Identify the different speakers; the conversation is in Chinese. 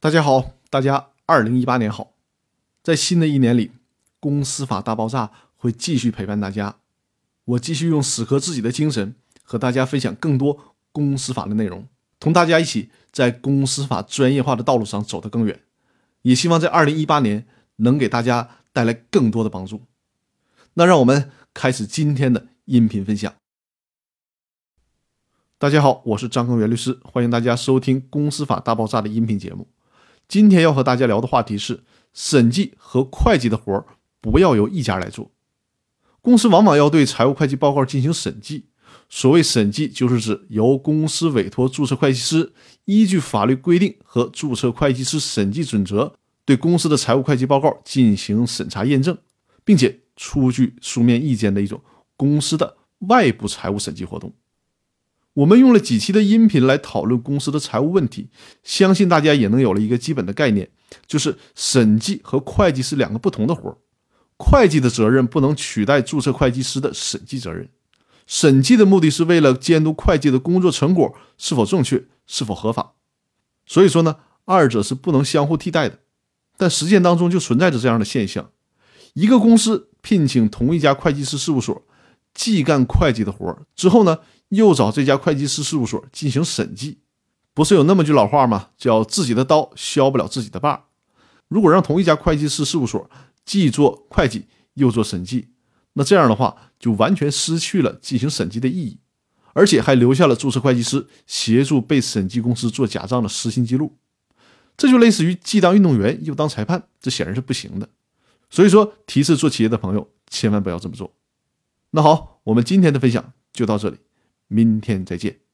Speaker 1: 大家好，大家二零一八年好，在新的一年里，公司法大爆炸会继续陪伴大家。我继续用死磕自己的精神，和大家分享更多公司法的内容，同大家一起在公司法专业化的道路上走得更远。也希望在二零一八年能给大家带来更多的帮助。那让我们开始今天的音频分享。大家好，我是张根元律师，欢迎大家收听《公司法大爆炸》的音频节目。今天要和大家聊的话题是审计和会计的活儿不要由一家来做。公司往往要对财务会计报告进行审计。所谓审计，就是指由公司委托注册会计师，依据法律规定和注册会计师审计准则，对公司的财务会计报告进行审查验证，并且出具书面意见的一种公司的外部财务审计活动。我们用了几期的音频来讨论公司的财务问题，相信大家也能有了一个基本的概念，就是审计和会计是两个不同的活儿。会计的责任不能取代注册会计师的审计责任，审计的目的是为了监督会计的工作成果是否正确、是否合法。所以说呢，二者是不能相互替代的。但实践当中就存在着这样的现象：一个公司聘请同一家会计师事务所，既干会计的活儿之后呢？又找这家会计师事务所进行审计，不是有那么句老话吗？叫“自己的刀削不了自己的把”。如果让同一家会计师事务所既做会计又做审计，那这样的话就完全失去了进行审计的意义，而且还留下了注册会计师协助被审计公司做假账的失信记录，这就类似于既当运动员又当裁判，这显然是不行的。所以说，提示做企业的朋友千万不要这么做。那好，我们今天的分享就到这里。明天再见。